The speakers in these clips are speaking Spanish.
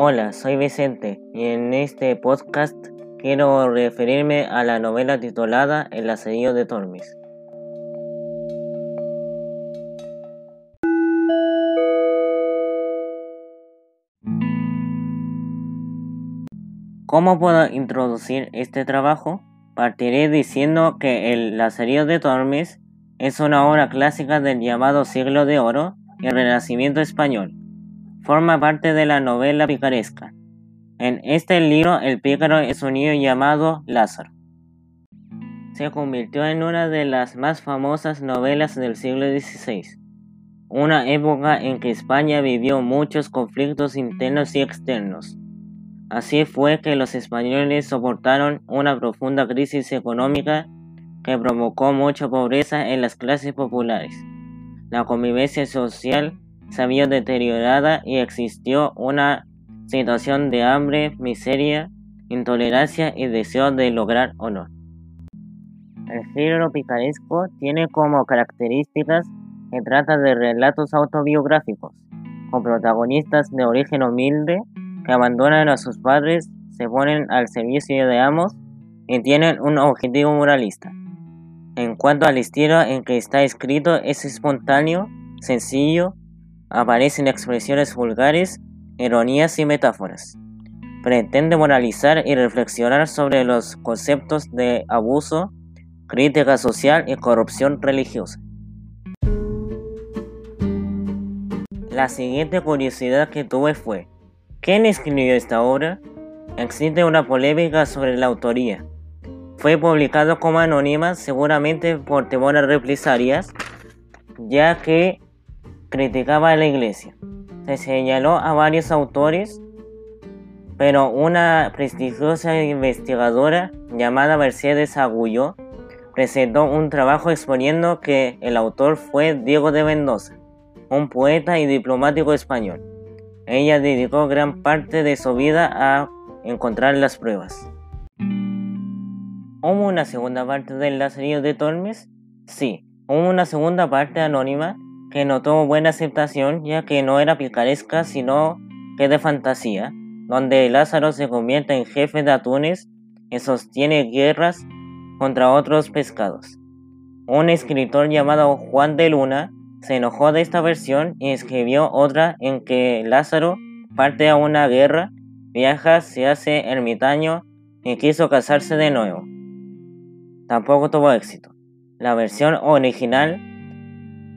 Hola, soy Vicente y en este podcast quiero referirme a la novela titulada El asedio de Tormes. ¿Cómo puedo introducir este trabajo? Partiré diciendo que El asedio de Tormes es una obra clásica del llamado siglo de oro y Renacimiento español forma parte de la novela picaresca. En este libro el pícaro es un niño llamado Lázaro. Se convirtió en una de las más famosas novelas del siglo XVI, una época en que España vivió muchos conflictos internos y externos. Así fue que los españoles soportaron una profunda crisis económica que provocó mucha pobreza en las clases populares. La convivencia social se había deteriorada y existió una situación de hambre, miseria, intolerancia y deseo de lograr honor. El género picaresco tiene como características que trata de relatos autobiográficos, con protagonistas de origen humilde que abandonan a sus padres, se ponen al servicio de amos y tienen un objetivo moralista. En cuanto al estilo en que está escrito, es espontáneo, sencillo aparecen expresiones vulgares, ironías y metáforas. Pretende moralizar y reflexionar sobre los conceptos de abuso, crítica social y corrupción religiosa. La siguiente curiosidad que tuve fue, ¿quién escribió esta obra? Existe una polémica sobre la autoría. Fue publicado como anónima seguramente por temor a represalias, ya que criticaba a la iglesia. Se señaló a varios autores, pero una prestigiosa investigadora llamada Mercedes Agullo presentó un trabajo exponiendo que el autor fue Diego de Mendoza, un poeta y diplomático español. Ella dedicó gran parte de su vida a encontrar las pruebas. ¿Hubo una segunda parte del Lazarillo de Tormes? Sí, hubo una segunda parte anónima que no tuvo buena aceptación ya que no era picaresca sino que de fantasía, donde Lázaro se convierte en jefe de atunes y sostiene guerras contra otros pescados. Un escritor llamado Juan de Luna se enojó de esta versión y escribió otra en que Lázaro parte a una guerra, viaja, se hace ermitaño y quiso casarse de nuevo. Tampoco tuvo éxito. La versión original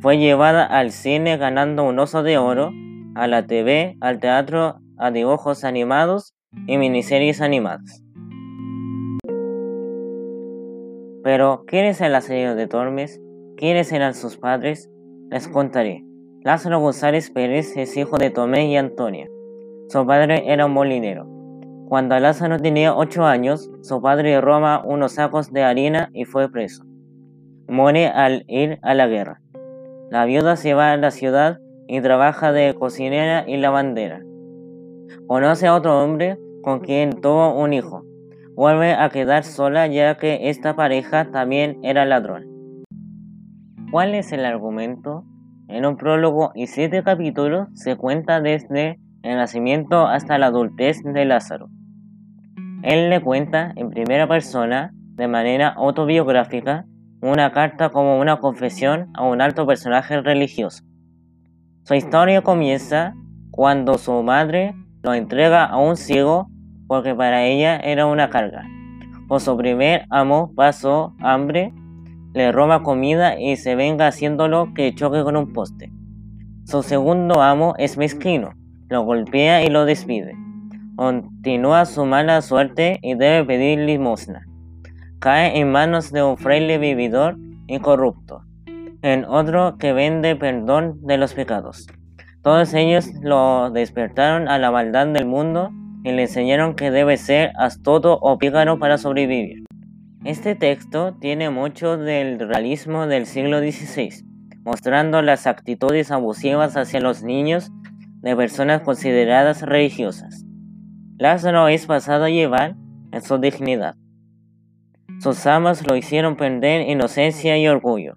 fue llevada al cine ganando un oso de oro, a la TV, al teatro, a dibujos animados y miniseries animadas. Pero, ¿quiénes eran la serie de Tormes? ¿Quiénes eran sus padres? Les contaré. Lázaro González Pérez es hijo de Tomé y Antonia. Su padre era un molinero. Cuando Lázaro tenía 8 años, su padre roba unos sacos de harina y fue preso. Muere al ir a la guerra. La viuda se va a la ciudad y trabaja de cocinera y lavandera. Conoce a otro hombre con quien tuvo un hijo. Vuelve a quedar sola ya que esta pareja también era ladrón. ¿Cuál es el argumento? En un prólogo y siete capítulos se cuenta desde el nacimiento hasta la adultez de Lázaro. Él le cuenta en primera persona, de manera autobiográfica, una carta como una confesión a un alto personaje religioso. Su historia comienza cuando su madre lo entrega a un ciego porque para ella era una carga. Con su primer amo pasó hambre, le roba comida y se venga haciéndolo que choque con un poste. Su segundo amo es mezquino, lo golpea y lo despide. Continúa su mala suerte y debe pedir limosna cae en manos de un fraile vividor y corrupto, en otro que vende perdón de los pecados. Todos ellos lo despertaron a la maldad del mundo y le enseñaron que debe ser astuto o pícaro para sobrevivir. Este texto tiene mucho del realismo del siglo XVI, mostrando las actitudes abusivas hacia los niños de personas consideradas religiosas. Lázaro es pasado a llevar en su dignidad. Sus amas lo hicieron perder inocencia y orgullo.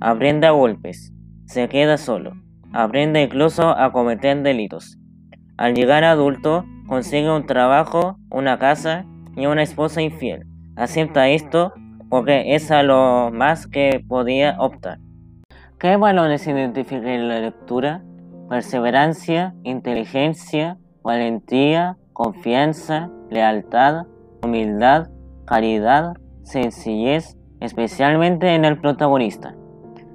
Aprende a golpes. Se queda solo. Aprende incluso a cometer delitos. Al llegar adulto, consigue un trabajo, una casa y una esposa infiel. Acepta esto porque es a lo más que podía optar. ¿Qué valores identifican en la lectura? Perseverancia, inteligencia, valentía, confianza, lealtad, humildad, caridad, sencillez, especialmente en el protagonista.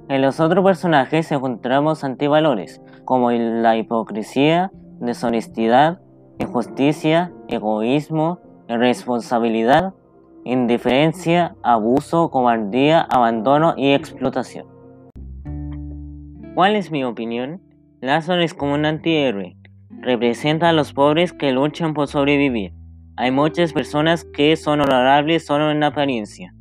En los otros personajes encontramos antivalores, como la hipocresía, deshonestidad, injusticia, egoísmo, irresponsabilidad, indiferencia, abuso, cobardía, abandono y explotación. ¿Cuál es mi opinión? Lázaro es como un antihéroe. Representa a los pobres que luchan por sobrevivir. Hay muchas personas que son honorables solo en apariencia.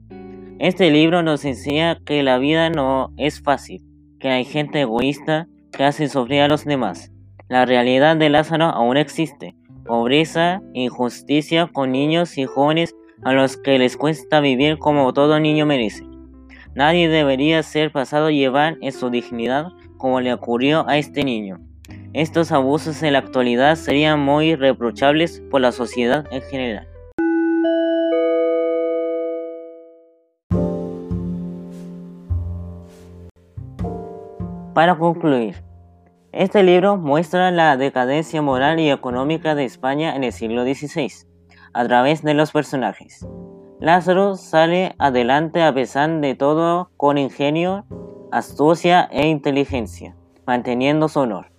Este libro nos enseña que la vida no es fácil, que hay gente egoísta que hace sufrir a los demás. La realidad de Lázaro aún existe. Pobreza, injusticia con niños y jóvenes a los que les cuesta vivir como todo niño merece. Nadie debería ser pasado llevar en su dignidad como le ocurrió a este niño. Estos abusos en la actualidad serían muy reprochables por la sociedad en general. Para concluir, este libro muestra la decadencia moral y económica de España en el siglo XVI, a través de los personajes. Lázaro sale adelante a pesar de todo con ingenio, astucia e inteligencia, manteniendo su honor.